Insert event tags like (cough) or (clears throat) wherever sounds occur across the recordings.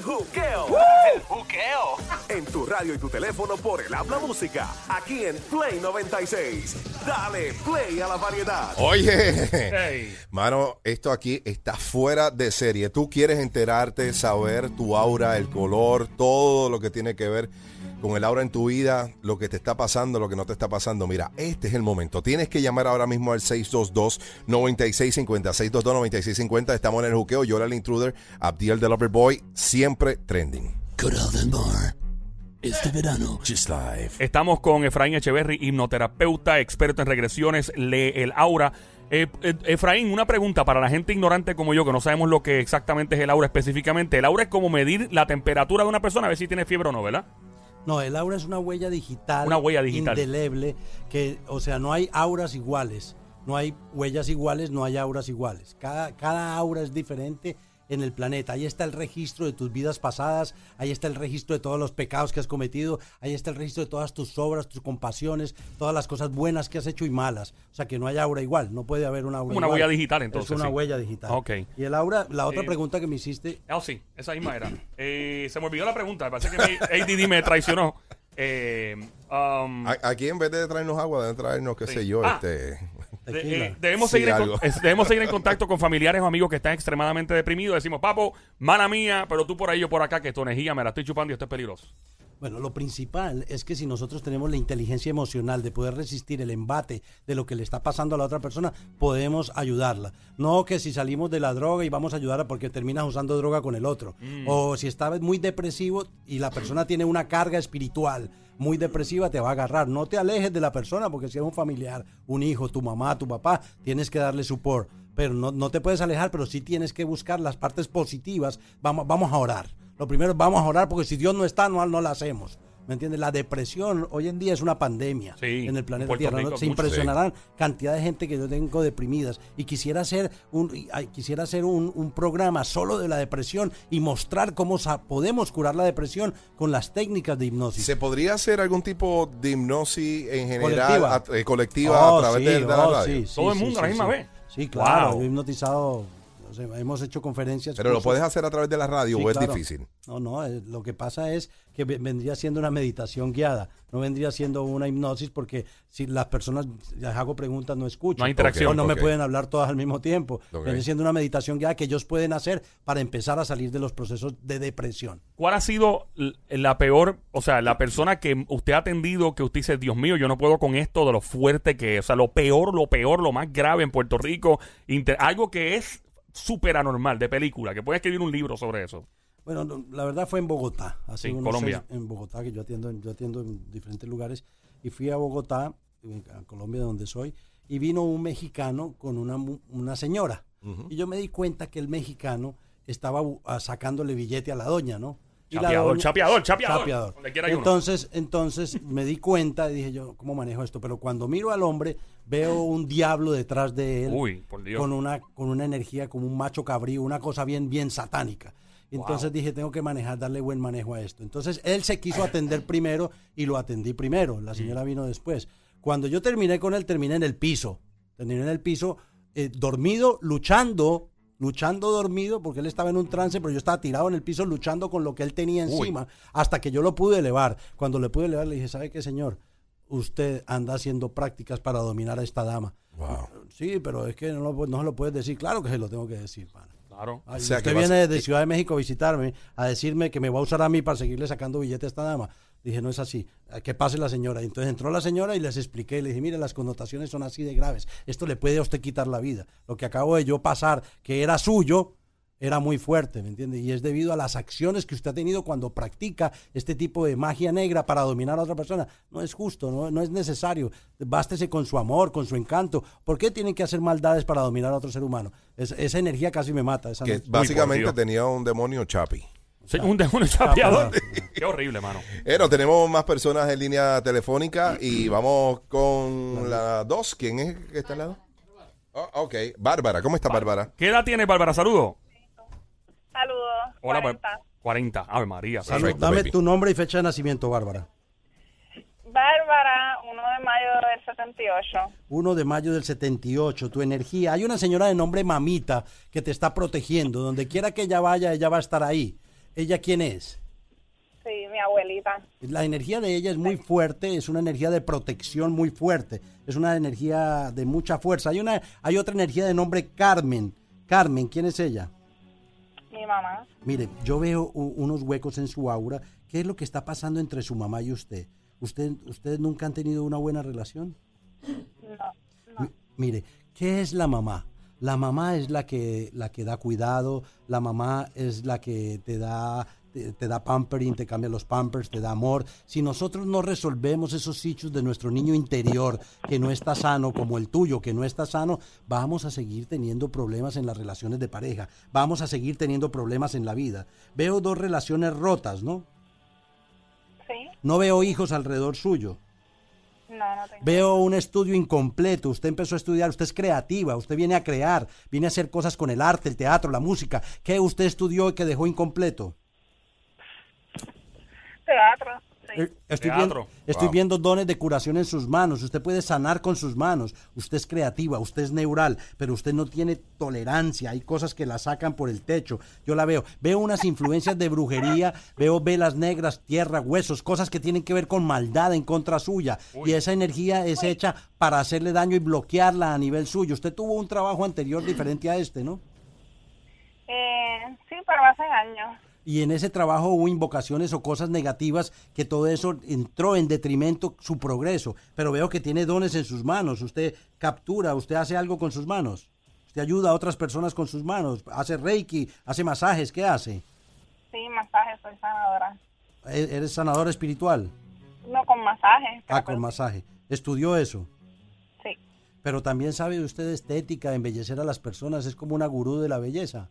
El juqueo. El juqueo. En tu radio y tu teléfono por el habla música. Aquí en Play 96. Dale play a la variedad. Oye, Hey. mano, esto aquí está fuera de serie. Tú quieres enterarte, saber tu aura, el color, todo lo que tiene que ver con el aura en tu vida, lo que te está pasando, lo que no te está pasando. Mira, este es el momento. Tienes que llamar ahora mismo al 622-9650. 622-9650. Estamos en el juqueo. Yo era el intruder. Abdiel de Loverboy. Siempre trending. Bar. Este verano, Just Live. Estamos con Efraín Echeverry, hipnoterapeuta, experto en regresiones, lee el aura. Eh, eh, Efraín, una pregunta para la gente ignorante como yo, que no sabemos lo que exactamente es el aura específicamente. El aura es como medir la temperatura de una persona, a ver si tiene fiebre o no, ¿verdad? No, el aura es una huella digital. Una huella digital. Indeleble. Que, o sea, no hay auras iguales. No hay huellas iguales, no hay auras iguales. Cada, cada aura es diferente en el planeta. Ahí está el registro de tus vidas pasadas, ahí está el registro de todos los pecados que has cometido, ahí está el registro de todas tus obras, tus compasiones, todas las cosas buenas que has hecho y malas. O sea que no hay aura igual, no puede haber una aura Una igual. huella digital, entonces, Es una sí. huella digital. Ok. Y el aura, la otra Eh, pregunta que me hiciste, Ah, sí, esa misma era. Eh, se me olvidó la pregunta, me parece que mi ADD me traicionó. Eh, um, Aquí en vez de traernos agua, deben traernos, qué Sí. sé yo, Ah. este... De- Tequila. eh, debemos, Sí, seguir en, es- debemos seguir en contacto con familiares o amigos que están extremadamente deprimidos. Decimos, papo, mala mía, pero tú por ahí, yo por acá, que tu energía me la estoy chupando y esto es peligroso. Bueno, lo principal es que si nosotros tenemos la inteligencia emocional de poder resistir el embate de lo que le está pasando a la otra persona, podemos ayudarla. No que si salimos de la droga y vamos a ayudarla porque terminas usando droga con el otro. O si está muy depresivo y la persona tiene una carga espiritual muy depresiva, te va a agarrar. No te alejes de la persona porque si es un familiar, un hijo, tu mamá, tu papá, tienes que darle support. Pero no, no te puedes alejar, pero sí tienes que buscar las partes positivas. Vamos, vamos a orar. Lo primero, vamos a orar porque si Dios no está, no, no la hacemos. ¿Me entiendes? La depresión hoy en día es una pandemia Sí, en el planeta Puerto Tierra. ¿no? Rico Se mucho. impresionarán cantidad de gente que yo tengo deprimidas. Y quisiera hacer un, quisiera hacer un, un programa solo de la depresión y mostrar cómo sa- podemos curar la depresión con las técnicas de hipnosis. ¿Se podría hacer algún tipo de hipnosis en general Colectiva. a- eh, colectiva Oh, a través sí, de, de la oh, radio? sí, sí, Todo el sí, mundo a la sí, misma sí. vez. Sí, claro. Wow. Yo he hipnotizado, o sea, hemos hecho conferencias. Pero lo puedes hacer a través de la radio Sí, o es claro. difícil. No, no, eh, lo que pasa es que ve- vendría siendo una meditación guiada, no vendría siendo una hipnosis porque si las personas les hago preguntas no escuchan. No hay interacción. O no me pueden hablar todas al mismo tiempo. Ok. Vendría siendo una meditación guiada que ellos pueden hacer para empezar a salir de los procesos de depresión. ¿Cuál ha sido la peor, o sea, la persona que usted ha atendido que usted dice, Dios mío, yo no puedo con esto de lo fuerte que es? O sea, lo peor, lo peor, lo más grave en Puerto Rico, inter- algo que es súper anormal de película, que puede escribir un libro sobre eso. Bueno, no, la verdad fue en Bogotá, hace Sí, unos Colombia. seis- en Bogotá, que yo atiendo, en- yo atiendo en diferentes lugares, y fui a Bogotá, en- a Colombia, donde soy, y vino un mexicano con una, una señora. Y yo me di cuenta que el mexicano estaba ah, sacándole billete a la doña, ¿no? Y Chapeador, doña- chapeador, chapeador. chapeador. Donde quiera hay uno. Entonces, entonces me di cuenta y dije yo, ¿cómo manejo esto? Pero cuando miro al hombre, veo un diablo detrás de él Uy, por Dios. con una con una energía como un macho cabrío, una cosa bien bien satánica. Entonces dije, tengo que manejar, darle buen manejo a esto. Entonces él se quiso atender primero y lo atendí primero. La señora vino después. Cuando yo terminé con él, terminé en el piso. Terminé en el piso, eh, dormido, luchando, luchando dormido, porque él estaba en un trance, pero yo estaba tirado en el piso luchando con lo que él tenía encima, hasta que yo lo pude elevar. Cuando le pude elevar, le dije, ¿sabe qué, señor? Usted anda haciendo prácticas para dominar a esta dama. Wow. Sí, pero es que no, lo, no se lo puedes decir. Claro que se lo tengo que decir, pana. Claro. Ay, O sea, usted que viene de Ciudad de México a visitarme, a decirme que me va a usar a mí para seguirle sacando billetes a esta dama. Dije, no es así. Eh, Que pase la señora. Entonces entró la señora y les expliqué. Le dije, mire, las connotaciones son así de graves. Esto le puede a usted quitar la vida. Lo que acabo de yo pasar, que era suyo, era muy fuerte, ¿me entiende? Y es debido a las acciones que usted ha tenido cuando practica este tipo de magia negra para dominar a otra persona. No es justo, no, no es necesario. Bástese con su amor, con su encanto. ¿Por qué tienen que hacer maldades para dominar a otro ser humano? Es- esa energía casi me mata. Esa Que no- básicamente tenía un demonio chapi. Sí, un demonio chapeador. Qué horrible, mano. Pero tenemos más personas en línea telefónica y vamos con la dos. ¿Quién es que está al lado? Oh, ok, Bárbara. ¿Cómo está Bárbara? ¿Qué edad tiene Bárbara? Saludos. Hola, 40. Bar- 40. Ave María. Salud. Perfecto, Dame baby. tu nombre y fecha de nacimiento, Bárbara. Bárbara, 1 de mayo del 78. 1 de mayo del 78, tu energía. Hay una señora de nombre Mamita que te está protegiendo. Donde quiera que ella vaya, ella va a estar ahí. ¿Ella quién es? Sí, mi abuelita. La energía de ella es muy fuerte, es una energía de protección muy fuerte, es una energía de mucha fuerza. Hay una, hay otra energía de nombre Carmen. Carmen, ¿quién es ella? Mi mamá. Mire, yo veo unos huecos en su aura. ¿Qué es lo que está pasando entre su mamá y usted? ¿Usted, ustedes nunca han tenido una buena relación? No. Mi- Mire, ¿qué es la mamá? La mamá es la que, la que da cuidado, la mamá es la que te da, te, te da pampering, te cambia los pampers, te da amor. Si nosotros no resolvemos esos sitios de nuestro niño interior que no está sano, como el tuyo que no está sano, vamos a seguir teniendo problemas en las relaciones de pareja, vamos a seguir teniendo problemas en la vida. Veo dos relaciones rotas, ¿no? Sí. No veo hijos alrededor suyo. No, no tengo. Veo un estudio incompleto. Usted empezó a estudiar, usted es creativa, usted viene a crear, viene a hacer cosas con el arte, el teatro, la música. ¿Qué usted estudió y que dejó incompleto? Teatro. Sí. Eh, Estoy, Teatro. viendo, estoy Wow. viendo dones de curación en sus manos. Usted puede sanar con sus manos. Usted es creativa, usted es neural, pero usted no tiene tolerancia. Hay cosas que la sacan por el techo. Yo la veo. Veo unas influencias de brujería, veo velas negras, tierra, huesos, cosas que tienen que ver con maldad en contra suya. Y esa energía es hecha para hacerle daño y bloquearla a nivel suyo. Usted tuvo un trabajo anterior diferente a este, ¿no? Eh, sí, pero hace años. Y en ese trabajo hubo invocaciones o cosas negativas que todo eso entró en detrimento su progreso. Pero veo que tiene dones en sus manos. Usted captura, usted hace algo con sus manos. Usted ayuda a otras personas con sus manos. Hace reiki, hace masajes. ¿Qué hace? Sí, masaje, soy sanadora. E- ¿Eres sanador espiritual? No con masaje. Ah, con pues, masaje. ¿Estudió eso? Sí. Pero también sabe usted de estética, embellecer a las personas. Es como una gurú de la belleza.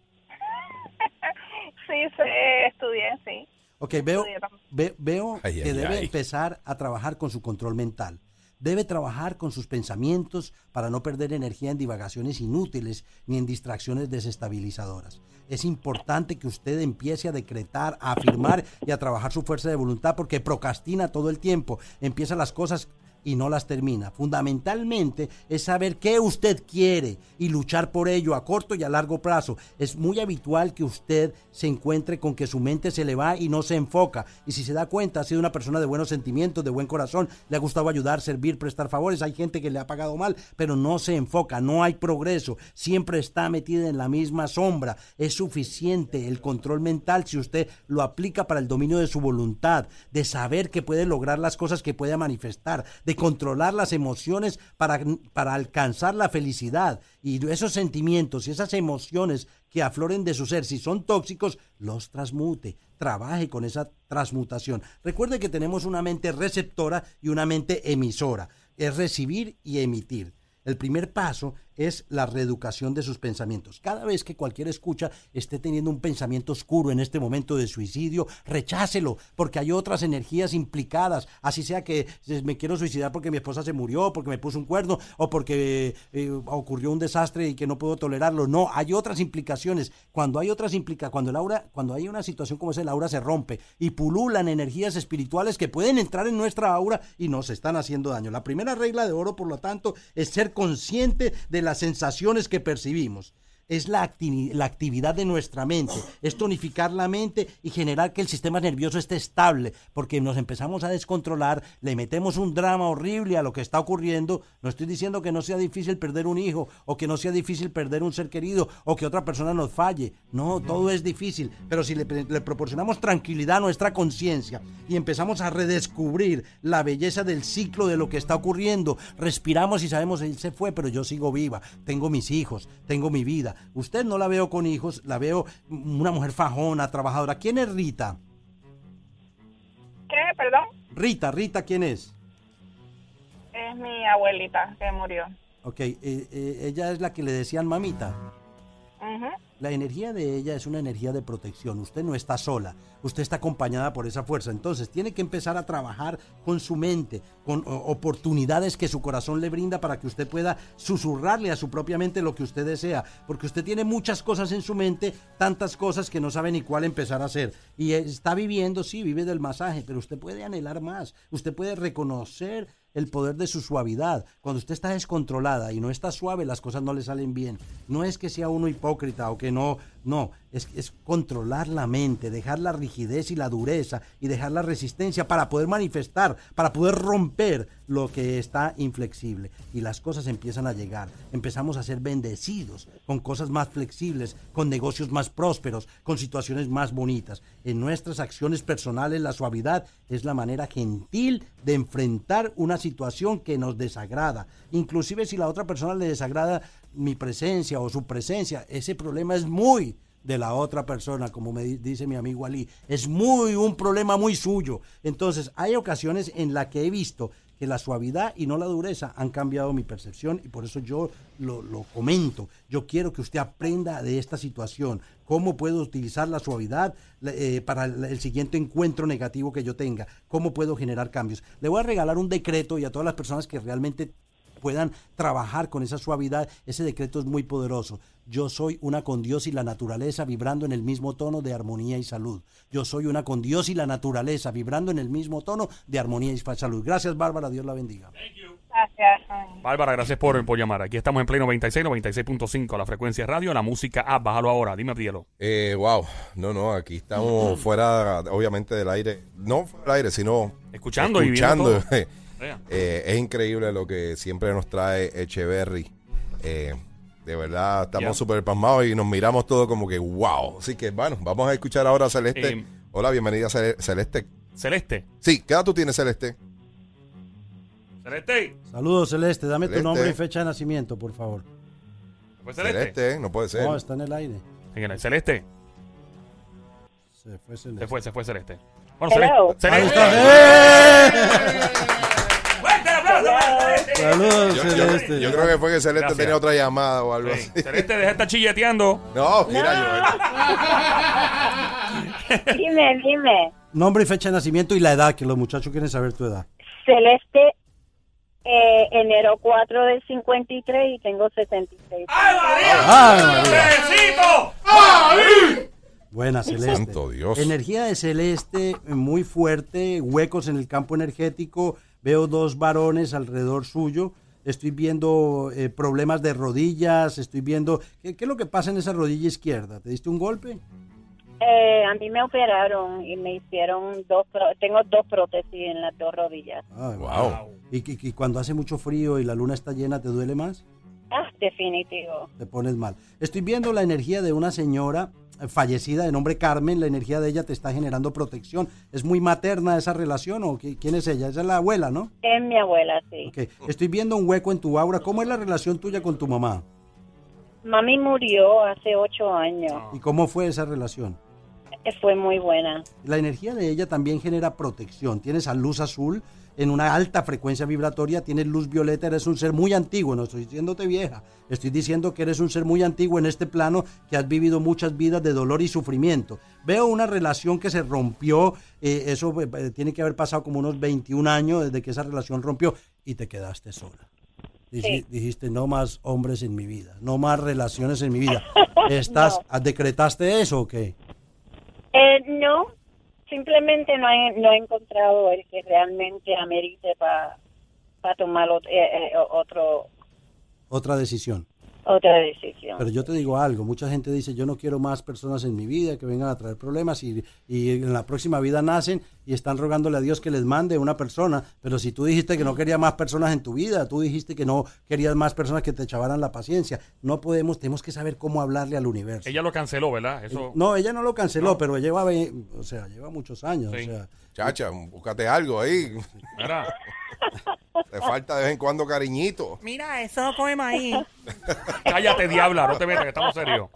Sí, sí, estudié, sí. Ok, veo, ve- veo Ay, que ay, debe ay. empezar a trabajar con su control mental. Debe trabajar con sus pensamientos para no perder energía en divagaciones inútiles ni en distracciones desestabilizadoras. Es importante que usted empiece a decretar, a afirmar y a trabajar su fuerza de voluntad porque procrastina todo el tiempo. Empieza las cosas y no las termina. Fundamentalmente es saber qué usted quiere y luchar por ello a corto y a largo plazo. Es muy habitual que usted se encuentre con que su mente se le va y no se enfoca. Y si se da cuenta, ha sido una persona de buenos sentimientos, de buen corazón, le ha gustado ayudar, servir, prestar favores. Hay gente que le ha pagado mal, pero no se enfoca, no hay progreso. Siempre está metida en la misma sombra. Es suficiente el control mental si usted lo aplica para el dominio de su voluntad, de saber que puede lograr las cosas que puede manifestar, de controlar las emociones para, para alcanzar la felicidad. Y esos sentimientos y esas emociones que afloren de su ser, si son tóxicos, los transmute. Trabaje con esa transmutación. Recuerde que tenemos una mente receptora y una mente emisora. Es recibir y emitir. El primer paso es la reeducación de sus pensamientos. Cada vez que cualquier escucha esté teniendo un pensamiento oscuro en este momento de suicidio, rechácelo, porque hay otras energías implicadas. Así sea que eh, me quiero suicidar porque mi esposa se murió, porque me puso un cuerno o porque eh, ocurrió un desastre y que no puedo tolerarlo. No, hay otras implicaciones. Cuando hay otras implicaciones, cuando el aura, cuando hay una situación como esa, el aura se rompe y pululan energías espirituales que pueden entrar en nuestra aura y nos están haciendo daño. La primera regla de oro, por lo tanto, es ser consciente de las sensaciones que percibimos. Es la, la actividad de nuestra mente, es tonificar la mente y generar que el sistema nervioso esté estable, porque nos empezamos a descontrolar, le metemos un drama horrible a lo que está ocurriendo. No estoy diciendo que no sea difícil perder un hijo, o que no sea difícil perder un ser querido, o que otra persona nos falle. No, todo es difícil, pero si le proporcionamos tranquilidad a nuestra conciencia y empezamos a redescubrir la belleza del ciclo de lo que está ocurriendo, respiramos y sabemos, él se fue, pero yo sigo viva, tengo mis hijos, tengo mi vida. Usted no la veo con hijos, la veo una mujer fajona, trabajadora. ¿Quién es Rita? ¿Qué? Perdón. Rita, Rita, ¿quién es? Es mi abuelita que murió. Ok, eh, eh, ella es la que le decían mamita. La energía de ella es una energía de protección. Usted no está sola, usted está acompañada por esa fuerza. Entonces tiene que empezar a trabajar con su mente, con oportunidades que su corazón le brinda para que usted pueda susurrarle a su propia mente lo que usted desea. Porque usted tiene muchas cosas en su mente, tantas cosas que no sabe ni cuál empezar a hacer. Y está viviendo, sí, vive del masaje, pero usted puede anhelar más. Usted puede reconocer el poder de su suavidad. Cuando usted está descontrolada y no está suave, las cosas no le salen bien. No es que sea uno hipócrita o que no No, es, controlar la mente, dejar la rigidez y la dureza y dejar la resistencia para poder manifestar, para poder romper lo que está inflexible. Y las cosas empiezan a llegar. Empezamos a ser bendecidos con cosas más flexibles, con negocios más prósperos, con situaciones más bonitas. En nuestras acciones personales, la suavidad es la manera gentil de enfrentar una situación que nos desagrada. Inclusive si la otra persona le desagrada mi presencia o su presencia, ese problema es muy de la otra persona, como me di- dice mi amigo Ali. Es muy un problema muy suyo. Entonces, hay ocasiones en las que he visto que la suavidad y no la dureza han cambiado mi percepción y por eso yo lo, lo comento. Yo quiero que usted aprenda de esta situación, cómo puedo utilizar la suavidad eh, para el siguiente encuentro negativo que yo tenga, cómo puedo generar cambios. Le voy a regalar un decreto y a todas las personas que realmente puedan trabajar con esa suavidad, ese decreto es muy poderoso. Yo soy una con Dios y la naturaleza vibrando en el mismo tono de armonía y salud. Yo soy una con Dios y la naturaleza vibrando en el mismo tono de armonía y salud. Gracias, Bárbara. Dios la bendiga. Gracias. Bárbara, gracias por, por llamar. Aquí estamos en Play 96, 96.5, la frecuencia de radio, la música app, bájalo ahora, dime Dielo. Eh, wow, no, no, aquí estamos fuera, obviamente, del aire. No fuera del aire, sino Escuchando y viendo escuchando. todo. (laughs) Eh, es increíble lo que siempre nos trae Echeverry. Eh, de verdad, estamos súper pasmados y nos miramos todo como que wow. Así que, bueno, vamos a escuchar ahora a Celeste. Eh, Hola, bienvenida, Cele- Celeste. Celeste. Sí, ¿qué edad tú tienes, Celeste? Celeste. Saludos, Celeste. Dame tu nombre y fecha de nacimiento, por favor. ¿Fue Celeste? Celeste, no puede ser. No, está en el aire. Señora, Celeste. Se fue Celeste. Se fue, se fue Celeste. Bueno, Hello. Celeste. Ahí ¡Celeste! Saludos, Yo, yo- Celeste. yo creo que fue que Celeste Gracias. tenía otra llamada o algo Sí, así. Celeste, deja de estar chilleteando. No, mira, Joel. (laughs) Dime, dime. Nombre y fecha de nacimiento y la edad, que los muchachos quieren saber tu edad. Celeste, eh, enero 4 del 53 y tengo 76. ¡Ay, María! ¡Ay. Buena, Celeste. Santo Dios. Energía de Celeste eh, muy fuerte, huecos en el campo energético. Veo dos varones alrededor suyo. Estoy viendo eh, problemas de rodillas. Estoy viendo. ¿qué, qué es lo que pasa en esa rodilla izquierda? ¿Te diste un golpe? Eh, a mí me operaron y me hicieron dos, tengo dos prótesis en las dos rodillas. Ay, Wow. ¿Y, y- y cuando hace mucho frío y la luna está llena, te duele más? Ah, definitivo. Te pones mal. Estoy viendo la energía de una señora eh, fallecida de nombre Carmen. La energía de ella te está generando protección. ¿Es muy materna esa relación o qué- quién es ella? Esa es la abuela, ¿no? Es mi abuela, sí. Ok, Estoy viendo un hueco en tu aura. ¿Cómo es la relación tuya con tu mamá? Mami murió hace ocho años. ¿Y cómo fue esa relación? Eh, Fue muy buena. La energía de ella también genera protección. Tienes a luz azul en una alta frecuencia vibratoria, tienes luz violeta, eres un ser muy antiguo, no estoy diciéndote vieja, estoy diciendo que eres un ser muy antiguo en este plano que has vivido muchas vidas de dolor y sufrimiento. Veo una relación que se rompió, eh, eso eh, tiene que haber pasado como unos 21 años desde que esa relación rompió y te quedaste sola. Sí. Dijiste, no más hombres en mi vida, no más relaciones en mi vida. (laughs) ¿Estás, ¿Decretaste eso o qué? Eh, no, simplemente no he, no he encontrado el que realmente amerite para tomar ot- eh, eh, otro, Otra decisión. Otra decisión. Pero yo te digo algo, mucha gente dice, yo no quiero más personas en mi vida que vengan a traer problemas y, y en la próxima vida nacen y están rogándole a Dios que les mande una persona, pero si tú dijiste que no querías más personas en tu vida, tú dijiste que no querías más personas que te echabaran la paciencia, no podemos, tenemos que saber cómo hablarle al universo. Ella lo canceló, ¿verdad? Eso. No, ella no lo canceló, pero lleva, o sea, lleva muchos años. Sí. O sea, Chacha, búscate algo ahí. Mira. (laughs) Te falta de vez en cuando cariñito. Mira, eso no come maíz. (laughs) Cállate, diabla, no te metas, que estamos serios.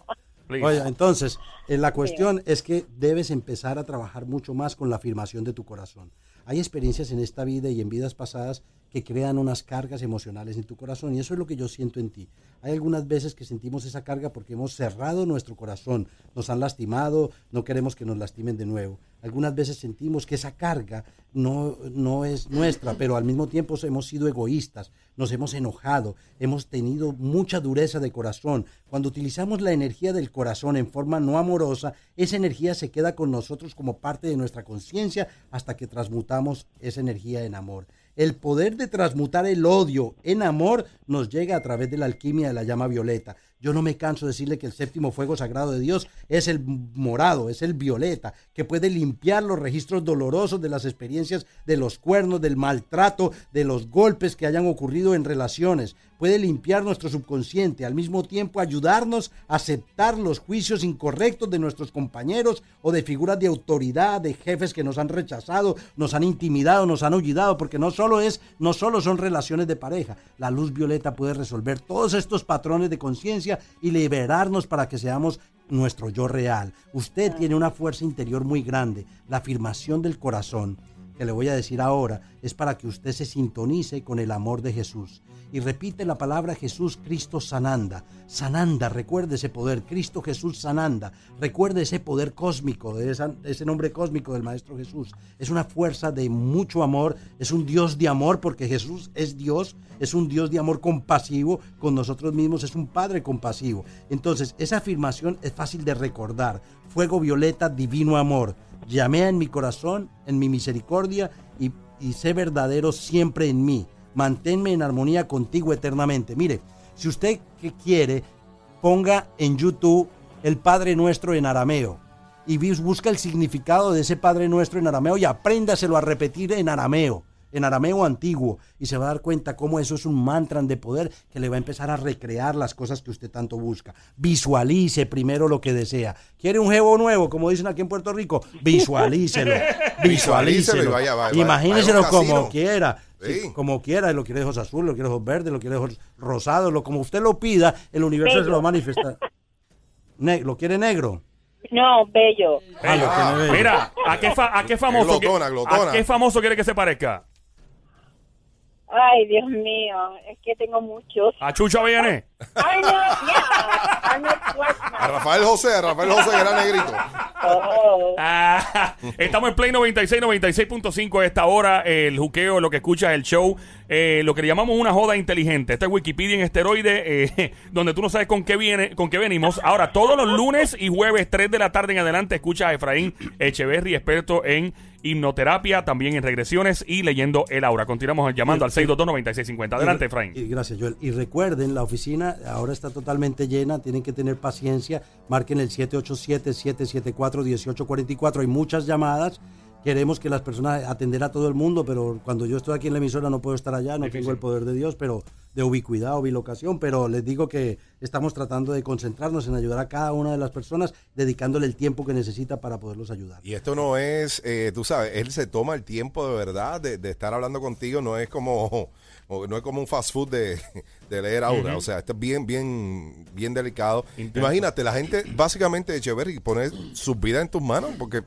Please. Oye, entonces, eh, la cuestión es que debes empezar a trabajar mucho más con la afirmación de tu corazón. Hay experiencias en esta vida y en vidas pasadas que crean unas cargas emocionales en tu corazón y eso es lo que yo siento en ti. Hay algunas veces que sentimos esa carga porque hemos cerrado nuestro corazón, nos han lastimado, no queremos que nos lastimen de nuevo. Algunas veces sentimos que esa carga no, no es nuestra, pero al mismo tiempo hemos sido egoístas, nos hemos enojado, hemos tenido mucha dureza de corazón. Cuando utilizamos la energía del corazón en forma no amorosa, esa energía se queda con nosotros como parte de nuestra conciencia hasta que transmutamos esa energía en amor. El poder de transmutar el odio en amor nos llega a través de la alquimia de la llama violeta. Yo no me canso de decirle que el séptimo fuego sagrado de Dios es el morado, es el violeta, que puede limpiar los registros dolorosos de las experiencias de los cuernos, del maltrato, de los golpes que hayan ocurrido en relaciones. Puede limpiar nuestro subconsciente, al mismo tiempo ayudarnos a aceptar los juicios incorrectos de nuestros compañeros o de figuras de autoridad, de jefes que nos han rechazado, nos han intimidado, nos han olvidado, porque no solo es, no solo son relaciones de pareja. La luz violeta puede resolver todos estos patrones de conciencia y liberarnos para que seamos nuestro yo real. Usted tiene una fuerza interior muy grande, la afirmación del corazón que le voy a decir ahora es para que usted se sintonice con el amor de Jesús. Y repite la palabra Jesús Cristo Sananda. Sananda, recuerde ese poder, Cristo Jesús Sananda. Recuerde ese poder cósmico, ese nombre cósmico del Maestro Jesús. Es una fuerza de mucho amor, es un Dios de amor porque Jesús es Dios, es un Dios de amor compasivo con nosotros mismos, es un Padre compasivo. Entonces, esa afirmación es fácil de recordar. Fuego violeta, divino amor Llamé en mi corazón, en mi misericordia, y, sé verdadero siempre en mí. Manténme en armonía contigo eternamente. Mire, si usted que quiere, ponga en YouTube el Padre Nuestro en arameo y busca el significado de ese Padre Nuestro en arameo y apréndaselo a repetir en arameo en arameo antiguo y se va a dar cuenta cómo eso es un mantra de poder que le va a empezar a recrear las cosas que usted tanto busca. Visualice primero lo que desea. ¿Quiere un jevo nuevo, como dicen aquí en Puerto Rico? (laughs) Visualícelo. Visualícelo. Imagíneselo como quiera. Como quiera, lo quiere de ojos azules, lo quiere de ojos verdes, lo quiere de ojos rosados, lo, como usted lo pida, el universo se lo manifiesta. ¿Lo quiere negro? No, bello. Ah, Mira, ¿a qué, a qué famoso, ¿a qué famoso quiere que se parezca? Ay, Dios mío, es que tengo muchos. ¿A Chucho viene? No, A Rafael José, a Rafael José, que era negrito. Oh. Ah, estamos en Play 96, 96.5 a esta hora. El juqueo, lo que escuchas, el show, eh, lo que le llamamos una joda inteligente. Esta es Wikipedia en esteroide, eh, (laughs) donde tú no sabes con qué viene, con qué venimos. Ahora, todos los lunes y jueves, 3 de la tarde en adelante, escucha a Efraín Echeverry, experto en hipnoterapia, también en regresiones y leyendo el aura. Continuamos llamando al 622-9650. Adelante, Efraín. Y, gracias, Joel. Y recuerden, la oficina ahora está totalmente llena, tienen que tener paciencia. Marquen el 787-774-1844. Hay muchas llamadas queremos que las personas atender a todo el mundo, pero cuando yo estoy aquí en la emisora no puedo estar allá, no tengo el poder de Dios, pero de ubicuidad o bilocación, pero les digo que estamos tratando de concentrarnos en ayudar a cada una de las personas, dedicándole el tiempo que necesita para poderlos ayudar. Y esto no es, eh, tú sabes, él se toma el tiempo de verdad de, estar hablando contigo, no es como no es como un fast food de, leer aura, o sea, esto es bien, bien, bien delicado. Imagínate, la gente básicamente de Echeverry pone su vida en tus manos porque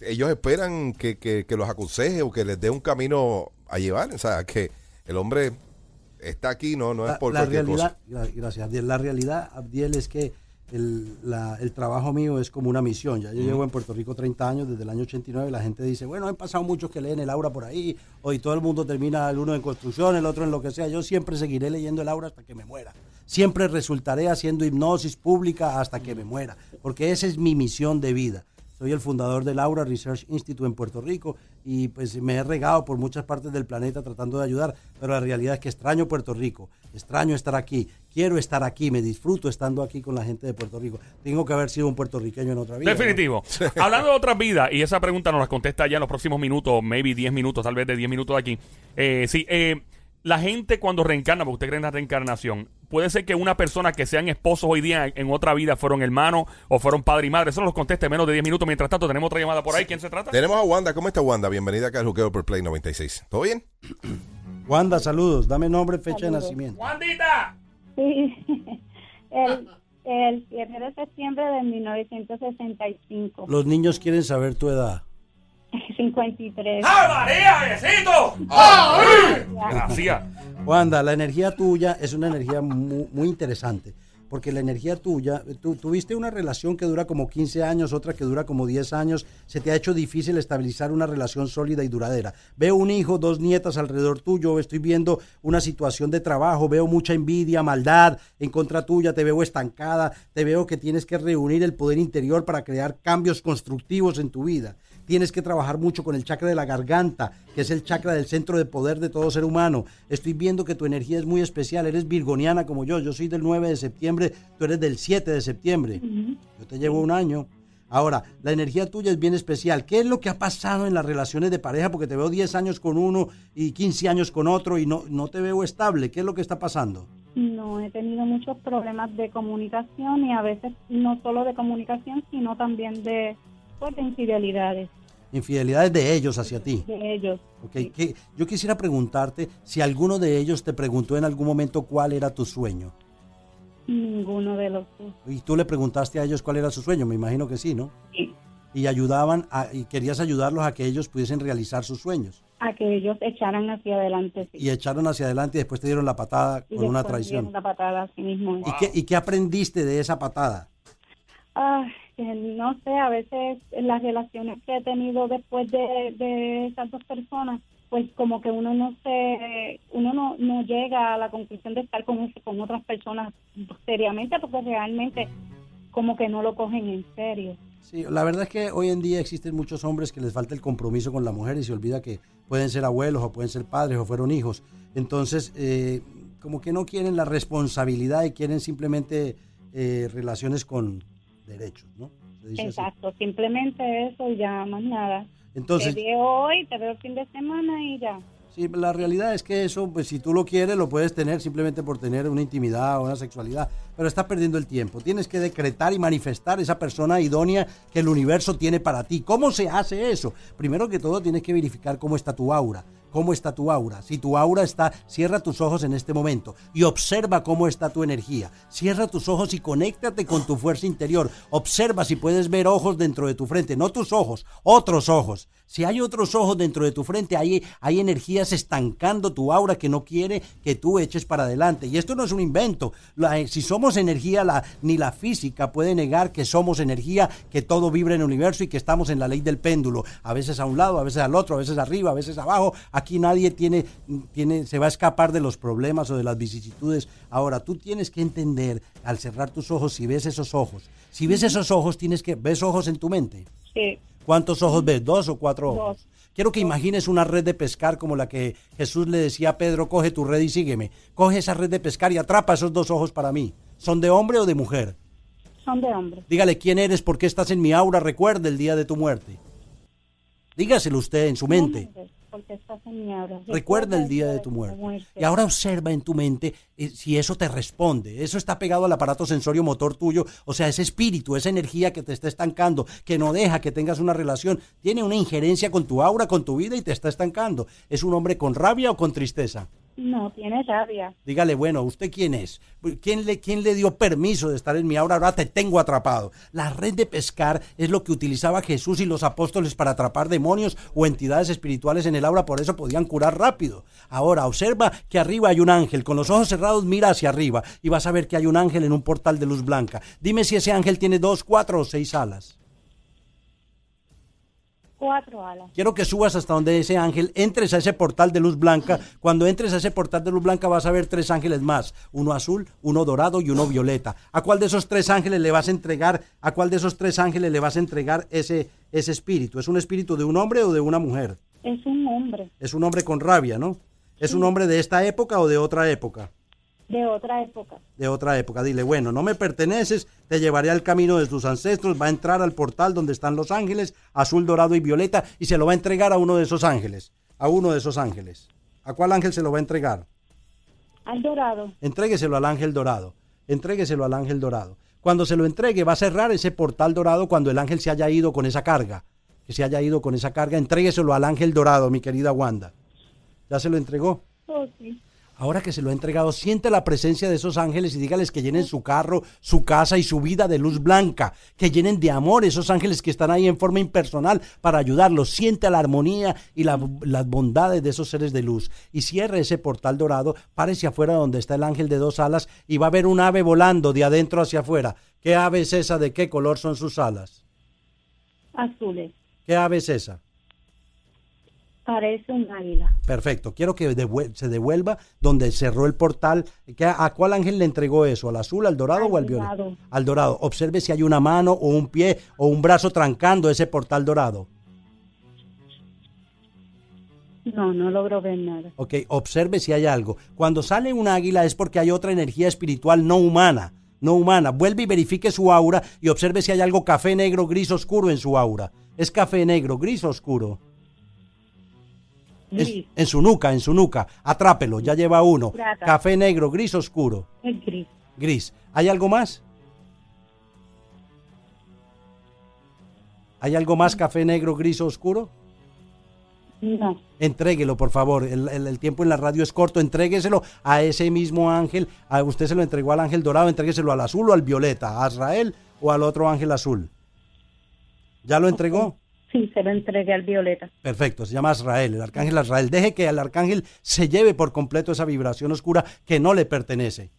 ellos esperan que, que, los aconseje o que les dé un camino a llevar. O sea, que el hombre está aquí, no, no es por la realidad, Gracias, Abdiel. La realidad, Abdiel, es que el, el, trabajo mío es como una misión. Ya yo llevo en Puerto Rico 30 años, desde el año 89. La gente dice, bueno, han pasado muchos que leen el aura por ahí. Hoy todo el mundo termina, el uno en construcción, el otro en lo que sea. Yo siempre seguiré leyendo el aura hasta que me muera. Siempre resultaré haciendo hipnosis pública hasta que me muera. Porque esa es mi misión de vida. Soy el fundador del Aura Research Institute en Puerto Rico y pues me he regado por muchas partes del planeta tratando de ayudar, pero la realidad es que extraño Puerto Rico, extraño estar aquí, quiero estar aquí, me disfruto estando aquí con la gente de Puerto Rico. Tengo que haber sido un puertorriqueño en otra vida. Definitivo. (laughs) Hablando de otras vidas, y esa pregunta nos la contesta ya en los próximos minutos, maybe 10 minutos, tal vez de 10 minutos de aquí. Eh, sí, eh, la gente cuando reencarna, porque usted cree en la reencarnación, puede ser que una persona que sean esposos hoy día en otra vida fueron hermanos o fueron padre y madre. Eso nos conteste en menos de 10 minutos. Mientras tanto, tenemos otra llamada por ahí. ¿Quién se trata? Tenemos a Wanda. ¿Cómo está Wanda? Bienvenida acá al Juqueo por Play 96. ¿Todo bien? (clears throat) Wanda, saludos. Dame nombre, fecha de nacimiento. ¡Wandita! Sí. (laughs) El, el 7 de septiembre de 1965. Los niños quieren saber tu edad. 53. ¡Ah, María, besito! ¡Ah, Gracias. Wanda, la energía tuya es una energía muy, interesante porque la energía tuya, tú tuviste una relación que dura como 15 años, otra que dura como 10 años, se te ha hecho difícil estabilizar una relación sólida y duradera. Veo un hijo, dos nietas alrededor tuyo, estoy viendo una situación de trabajo, veo mucha envidia, maldad en contra tuya, te veo estancada, te veo que tienes que reunir el poder interior para crear cambios constructivos en tu vida tienes que trabajar mucho con el chakra de la garganta, que es el chakra del centro de poder de todo ser humano. Estoy viendo que tu energía es muy especial, eres virgoniana como yo, yo soy del 9 de septiembre tú eres del 7 de septiembre. Yo te llevo un año. Ahora, la energía tuya es bien especial. ¿Qué es lo que ha pasado en las relaciones de pareja? Porque te veo 10 años con uno y 15 años con otro y no, no te veo estable. ¿Qué es lo que está pasando? No, he tenido muchos problemas de comunicación y a veces no solo de comunicación, sino también de, pues, de infidelidades Infidelidades de ellos hacia ti. de ellos. Ok, que- yo quisiera preguntarte si alguno de ellos te preguntó en algún momento cuál era tu sueño. Ninguno de los dos. Y tú le preguntaste a ellos cuál era su sueño, me imagino que sí, ¿no? Sí. Y ayudaban a- y querías ayudarlos a que ellos pudiesen realizar sus sueños. A que ellos echaran hacia adelante. sí. Y echaron hacia adelante y después te dieron la patada Y con una dieron traición. La patada a sí mismo. ¿Y, qué, ¿Y qué aprendiste de esa patada? Ah, no sé, a veces las relaciones que he tenido después de, de esas dos personas, pues como que uno no se, uno no, no llega a la conclusión de estar con, con otras personas seriamente porque realmente como que no lo cogen en serio. Sí, la verdad es que hoy en día existen muchos hombres que les falta el compromiso con la mujer y se olvida que pueden ser abuelos o pueden ser padres o fueron hijos. Entonces, eh, como que no quieren la responsabilidad y quieren simplemente eh, relaciones con derechos, ¿no? Se dice así. Exacto, simplemente eso y ya más nada. Entonces, te veo hoy, te veo el fin de semana y ya. Sí, la realidad es que eso, pues si tú lo quieres, lo puedes tener simplemente por tener una intimidad o una sexualidad, pero estás perdiendo el tiempo. Tienes que decretar y manifestar esa persona idónea que el universo tiene para ti. ¿Cómo se hace eso? Primero que todo, tienes que verificar cómo está tu aura. ¿Cómo está tu aura? Si tu aura está, cierra tus ojos en este momento y observa cómo está tu energía. Cierra tus ojos y conéctate con tu fuerza interior. Observa si puedes ver ojos dentro de tu frente, no tus ojos, otros ojos. Si hay otros ojos dentro de tu frente, hay, hay energías estancando tu aura que no quiere que tú eches para adelante. Y esto no es un invento. La- eh, si somos energía, la, ni la física puede negar que somos energía, que todo vibra en el universo y que estamos en la ley del péndulo. A veces a un lado, a veces al otro, a veces arriba, a veces abajo. Aquí nadie tiene, tiene, se va a escapar de los problemas o de las vicisitudes. Ahora, tú tienes que entender, al cerrar tus ojos, si ves esos ojos, si ves esos ojos, tienes que, ¿ves ojos en tu mente? Sí, ¿Cuántos ojos ves? ¿Dos o cuatro ojos? Dos. Quiero que imagines una red de pescar como la que Jesús le decía a Pedro, coge tu red y sígueme. Coge esa red de pescar y atrapa esos dos ojos para mí. ¿Son de hombre o de mujer? son de hombres. Dígale quién eres, por qué estás en mi aura, recuerda el día de tu muerte. Dígaselo usted en su mente. Mi. Recuerda el día de tu muerte. Y ahora observa en tu mente eh, si eso te responde. Eso está pegado al aparato sensorio motor tuyo. O sea, ese espíritu, esa energía que te está estancando, que no deja que tengas una relación, tiene una injerencia con tu aura, con tu vida y te está estancando. ¿Es un hombre con rabia o con tristeza? No, tiene rabia. Dígale, bueno, ¿usted quién es? ¿Quién le, ¿Quién le dio permiso de estar en mi aura? Ahora te tengo atrapado. La red de pescar es lo que utilizaba Jesús y los apóstoles para atrapar demonios o entidades espirituales en el aura, por eso podían curar rápido. Ahora, observa que arriba hay un ángel. Con los ojos cerrados, mira hacia arriba y vas a ver que hay un ángel en un portal de luz blanca. Dime si ese ángel tiene dos, cuatro o seis alas. Cuatro alas. Quiero que subas hasta donde ese ángel, entres a ese portal de luz blanca. Cuando entres a ese portal de luz blanca vas a ver tres ángeles más, uno azul, uno dorado y uno violeta. ¿A cuál de esos tres ángeles le vas a entregar? ¿A cuál de esos tres ángeles le vas a entregar ese ese espíritu? ¿Es un espíritu de un hombre o de una mujer? Es un hombre Es un hombre con rabia, ¿no? ¿Es un hombre de esta época o de otra época? De otra época. de otra época. Dile, bueno, no me perteneces, te llevaré al camino de tus ancestros, va a entrar al portal donde están los ángeles, azul, dorado y violeta, y se lo va a entregar a uno de esos ángeles, a uno de esos ángeles. ¿A cuál ángel se lo va a entregar? Al dorado. Entrégueselo al ángel dorado, entrégueselo al ángel dorado. Cuando se lo entregue, va a cerrar ese portal dorado cuando el ángel se haya ido con esa carga, que se haya ido con esa carga, entrégueselo al ángel dorado, mi querida Wanda. ¿Ya se lo entregó? Oh, sí. Ahora que se lo ha entregado, siente la presencia de esos ángeles y dígales que llenen su carro, su casa y su vida de luz blanca, que llenen de amor esos ángeles que están ahí en forma impersonal para ayudarlos. Siente la armonía y la- las bondades de esos seres de luz. Y cierre ese portal dorado, párese afuera donde está el ángel de dos alas y va a ver un ave volando de adentro hacia afuera. ¿Qué ave es esa? ¿De qué color son sus alas? Azules. ¿Qué ave es esa? Parece un águila. Perfecto. Quiero que devuel- se devuelva donde cerró el portal. ¿Qué- ¿A cuál ángel le entregó eso? ¿Al azul, al dorado Al o al violeta? dorado. Al dorado. Observe si hay una mano o un pie o un brazo trancando ese portal dorado. No, no logro ver nada. Ok, observe si hay algo. Cuando sale un águila es porque hay otra energía espiritual no humana. no humana. Vuelve y verifique su aura y observe si hay algo café, negro, gris, oscuro en su aura. Es café, negro, gris, oscuro. Es- Gris, en su nuca, en su nuca. Atrápelo, ya lleva uno. Plata. Café, negro, gris, oscuro. gris. Gris. ¿Hay algo más? ¿Hay algo más café, negro, gris, oscuro? No, Entréguelo, por favor. El, el- el tiempo en la radio es corto. Entrégueselo a ese mismo ángel. A usted se lo entregó al ángel dorado. Entrégueselo al azul o al violeta. A Israel o al otro ángel azul. ¿Ya lo entregó? Sí, se lo entregué al Violeta. Perfecto, se llama Azrael, el arcángel Azrael. Deje que el arcángel se lleve por completo esa vibración oscura que no le pertenece.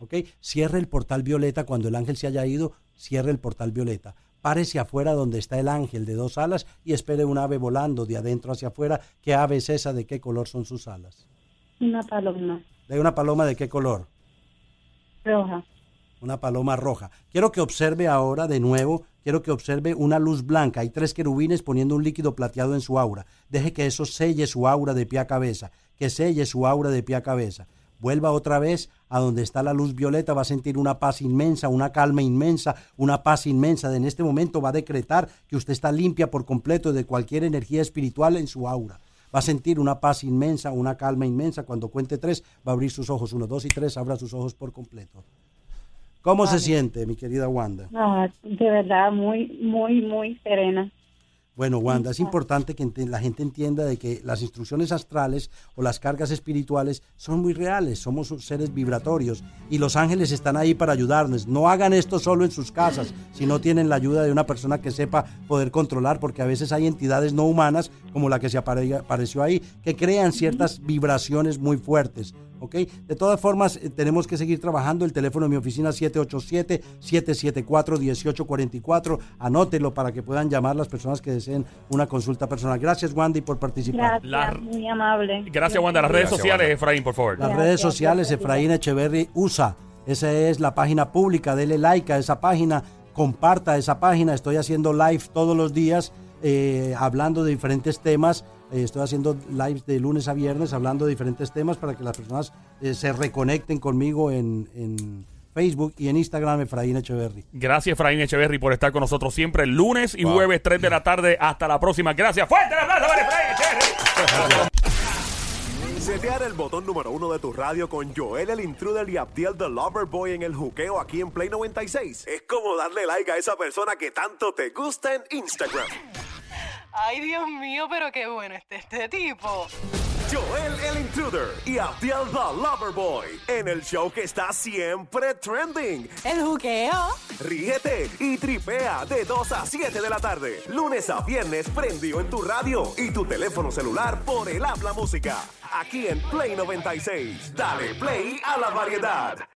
¿Ok? Cierre el portal violeta cuando el ángel se haya ido, cierre el portal violeta. Párese afuera donde está el ángel de dos alas y espere un ave volando de adentro hacia afuera. ¿Qué ave es esa? ¿De qué color son sus alas? Una paloma ¿De una paloma de qué color? roja. Una paloma roja. Quiero que observe ahora de nuevo, quiero que observe una luz blanca. Hay tres querubines poniendo un líquido plateado en su aura. Deje que eso selle su aura de pie a cabeza, que selle su aura de pie a cabeza. Vuelva otra vez a donde está la luz violeta, va a sentir una paz inmensa, una calma inmensa, una paz inmensa. En este momento va a decretar que usted está limpia por completo de cualquier energía espiritual en su aura. Va a sentir una paz inmensa, una calma inmensa. Cuando cuente tres, va a abrir sus ojos. Uno, dos y tres, abra sus ojos por completo. ¿Cómo se siente, mi querida Wanda? Ah, de verdad, muy, muy, muy serena. Bueno, Wanda, es importante que la gente entienda de que las instrucciones astrales o las cargas espirituales son muy reales, somos seres vibratorios y los ángeles están ahí para ayudarnos. No hagan esto solo en sus casas, si no tienen la ayuda de una persona que sepa poder controlar, porque a veces hay entidades no humanas, como la que se apare- apareció ahí, que crean ciertas vibraciones muy fuertes. ¿Ok? De todas formas, eh, tenemos que seguir trabajando. El teléfono de mi oficina 787-774-1844. Anótelo para que puedan llamar las personas que deseen una consulta personal. Gracias, Wandy, por participar. Gracias, La- muy amable. Gracias, Wanda. Las redes Gracias, sociales, Wanda. Efraín, por favor. Las Gracias, redes sociales. Efraín Echeverry USA. Esa es la página pública. Dele like a esa página, comparta esa página. Estoy haciendo live todos los días eh, hablando de diferentes temas. Eh, estoy haciendo lives de lunes a viernes hablando de diferentes temas para que las personas eh, se reconecten conmigo en, en Facebook y en Instagram, Efraín Echeverry. Gracias, Efraín Echeverry, por estar con nosotros siempre, lunes y Wow. jueves, 3 de la tarde. Hasta la próxima. Gracias. Fuerte el aplauso para Efraín Echeverry. Setear el botón número uno de tu radio con Joel el Intruder y Abdiel the Loverboy en el juqueo aquí en Play 96. Es como darle like a esa persona que tanto te gusta en Instagram. Ay, Dios mío, pero qué bueno este, este tipo. Joel el Intruder y Abdiel the Loverboy en el show que está siempre trending. El juqueo. Ríete y tripea de 2 a 7 de la tarde. Lunes a viernes prendido en tu radio y tu teléfono celular por el habla música. Aquí en Play 96. Dale play a la variedad.